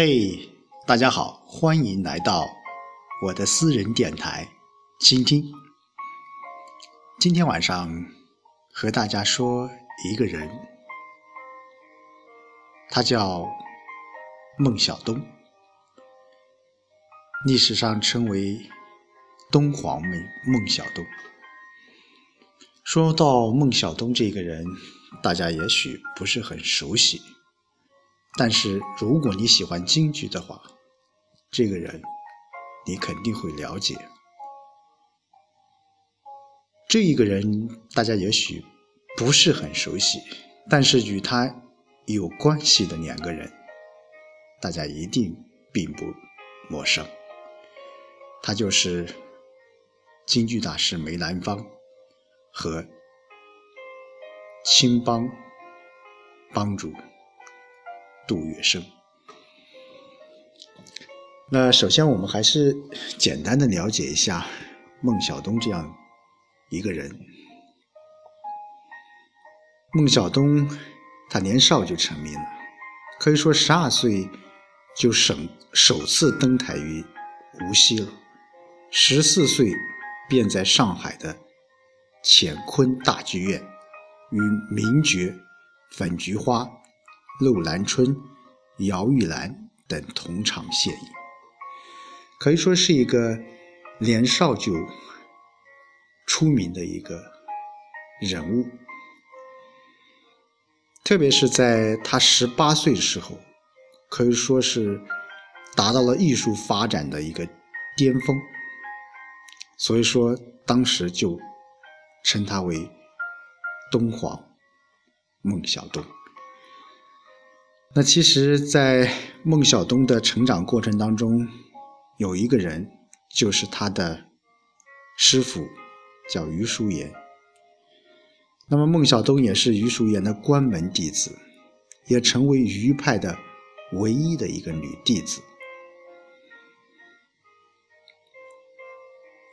嘿，大家好，欢迎来到我的私人电台，倾听。今天晚上和大家说一个人，他叫孟小冬，历史上称为东皇孟孟小冬。说到孟小冬这个人，大家也许不是很熟悉。但是如果你喜欢京剧的话，这个人你肯定会了解。这一个人大家也许不是很熟悉，但是与他有关系的两个人，大家一定并不陌生。他就是京剧大师梅兰芳和青帮帮主。杜月笙。那首先，我们还是简单的了解一下孟小冬这样一个人。孟小冬，他年少就成名了，可以说十二岁就省首次登台于无锡了，十四岁便在上海的乾坤大剧院与名角粉菊花。陆兰春、姚玉兰等同场献艺，可以说是一个年少就出名的一个人物。特别是在他十八岁的时候，可以说是达到了艺术发展的一个巅峰，所以说当时就称他为东皇孟小冬。那其实，在孟小冬的成长过程当中，有一个人就是他的师傅，叫余叔岩。那么孟小冬也是余叔岩的关门弟子，也成为余派的唯一的一个女弟子。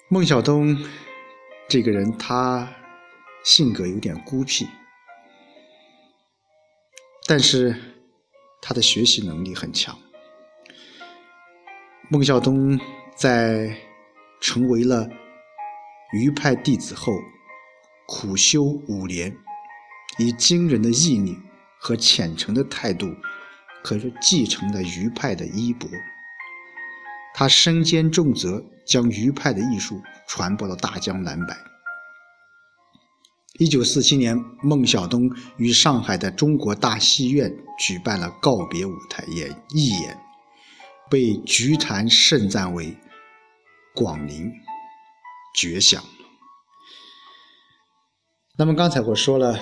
孟小冬这个人，他性格有点孤僻，但是。他的学习能力很强。孟小冬在成为了余派弟子后，苦修五年，以惊人的毅力和虔诚的态度，可是继承了余派的衣钵。他身兼重责，将余派的艺术传播到大江南北。一九四七年，孟小冬于上海的中国大戏院举办了告别舞台演义演，被菊坛盛赞为广陵绝响。那么刚才我说了，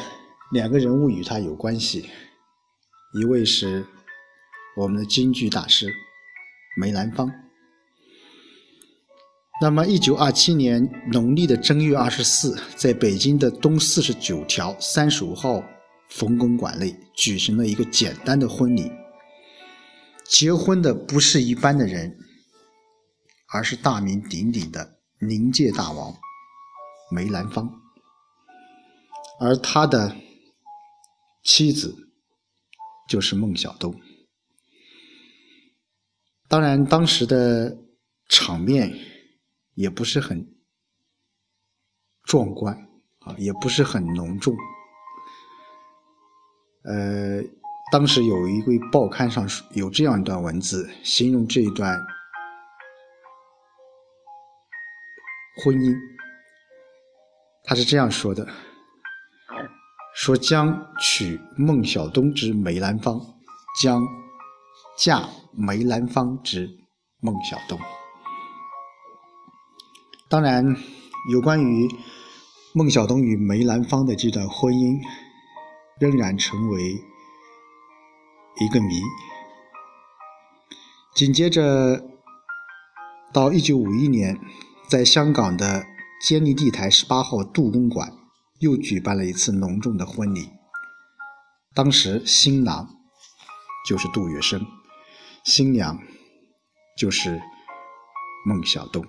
两个人物与他有关系，一位是我们的京剧大师梅兰芳。那么，一九二七年农历的正月二十四，在北京的东四十九条三十五号冯公馆内举行了一个简单的婚礼。结婚的不是一般的人，而是大名鼎鼎的冥界大王梅兰芳，而他的妻子就是孟小冬。当然，当时的场面。也不是很壮观啊，也不是很隆重。呃，当时有一位报刊上有这样一段文字，形容这一段婚姻，他是这样说的：说将娶孟小冬之梅兰芳，将嫁梅兰芳之孟小冬。当然，有关于孟小冬与梅兰芳的这段婚姻，仍然成为一个谜。紧接着，到一九五一年，在香港的坚尼地台十八号杜公馆，又举办了一次隆重的婚礼。当时，新郎就是杜月笙，新娘就是孟小冬。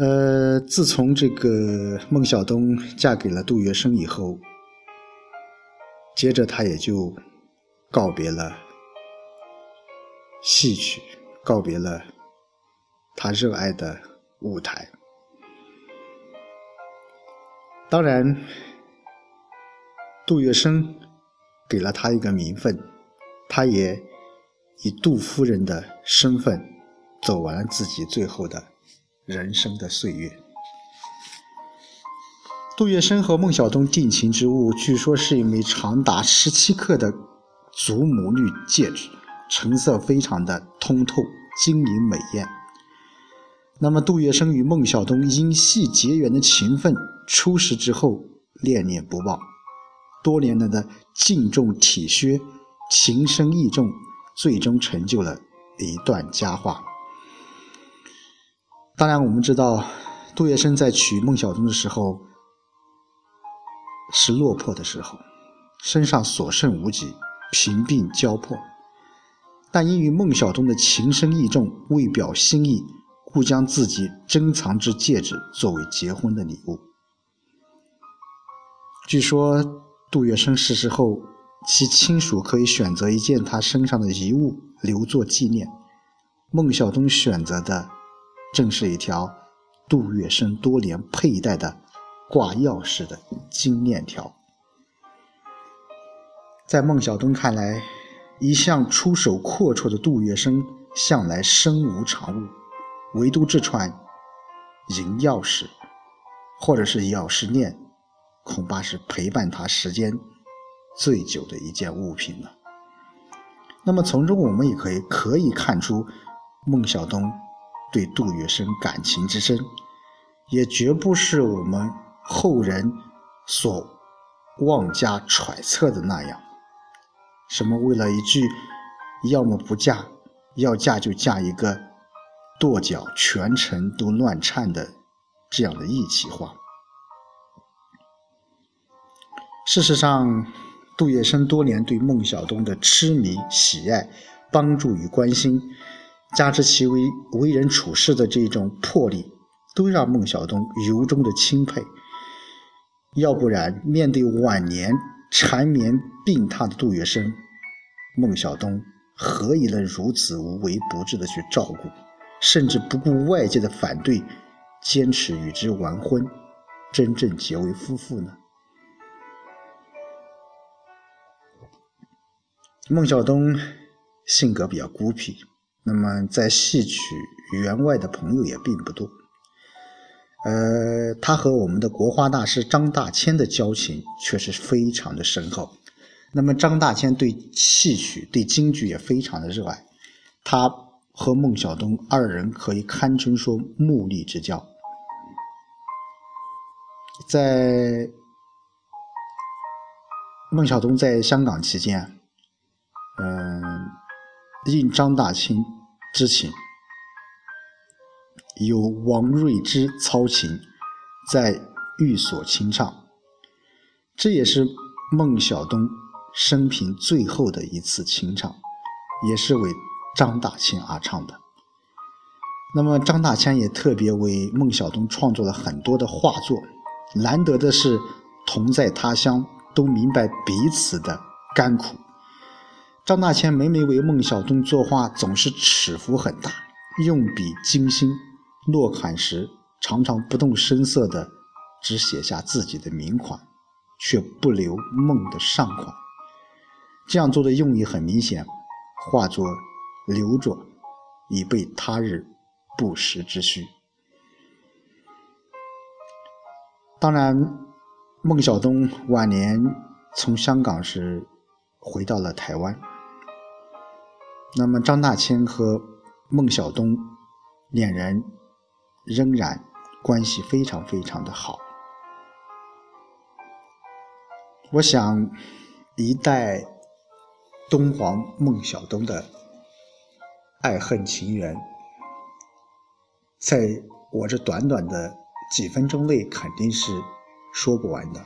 呃，自从这个孟小冬嫁给了杜月笙以后，接着她也就告别了戏曲，告别了他热爱的舞台。当然，杜月笙给了他一个名分，他也以杜夫人的身份走完了自己最后的人生的岁月。杜月笙和孟小冬定情之物，据说是一枚长达十七克的祖母绿戒指，成色非常的通透、晶莹美艳。那么，杜月笙与孟小冬因戏结缘的情分。出师之后，恋恋不忘，多年来的敬重体恤、情深意重，最终成就了一段佳话。当然，我们知道，杜月笙在娶孟小冬的时候是落魄的时候，身上所剩无几，贫病交迫。但因与孟小冬的情深意重，为表心意，故将自己珍藏之戒指作为结婚的礼物。据说杜月笙逝世后，其亲属可以选择一件他身上的遗物留作纪念。孟小冬选择的正是一条杜月笙多年佩戴的挂钥匙的金链条。在孟小冬看来，一向出手阔绰的杜月笙向来身无长物，唯独这串银钥匙，或者是钥匙链。恐怕是陪伴他时间最久的一件物品了。那么从中我们也可以可以看出，孟小冬对杜月笙感情之深，也绝不是我们后人所妄加揣测的那样。什么为了一句“要么不嫁，要嫁就嫁一个跺脚全城都乱颤”的这样的义气话。事实上，杜月笙多年对孟小冬的痴迷、喜爱、帮助与关心，加之其为为人处事的这种魄力，都让孟小冬由衷的钦佩。要不然，面对晚年缠绵病榻的杜月笙，孟小冬何以能如此无微不至的去照顾，甚至不顾外界的反对，坚持与之完婚，真正结为夫妇呢？孟小冬性格比较孤僻，那么在戏曲员外的朋友也并不多。呃，他和我们的国画大师张大千的交情却是非常的深厚。那么张大千对戏曲、对京剧也非常的热爱，他和孟小冬二人可以堪称说目力之交。在孟小冬在香港期间。嗯，应张大清之请，由王瑞之操琴，在寓所清唱。这也是孟小冬生平最后的一次清唱，也是为张大千而唱的。那么张大千也特别为孟小冬创作了很多的画作。难得的是，同在他乡，都明白彼此的甘苦。张大千每每为孟小冬作画，总是尺幅很大，用笔精心。落款时常常不动声色地只写下自己的名款，却不留孟的上款。这样做的用意很明显，画作留着，以备他日不时之需。当然，孟小冬晚年从香港时回到了台湾。那么，张大千和孟小冬两人仍然关系非常非常的好。我想，一代东皇孟小冬的爱恨情缘，在我这短短的几分钟内肯定是说不完的。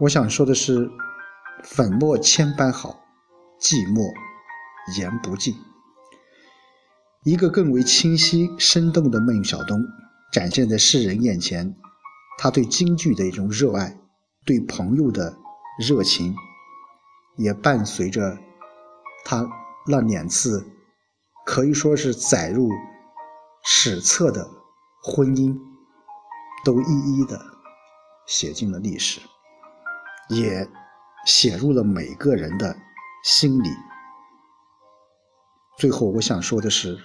我想说的是。粉墨千般好，寂寞言不尽。一个更为清晰生动的孟小冬，展现在世人眼前。他对京剧的一种热爱，对朋友的热情，也伴随着他那两次可以说是载入史册的婚姻，都一一的写进了历史，也写入了每个人的心里。最后，我想说的是，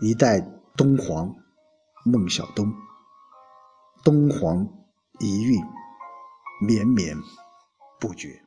一代敦煌孟小冬，敦煌遗韵绵绵不绝。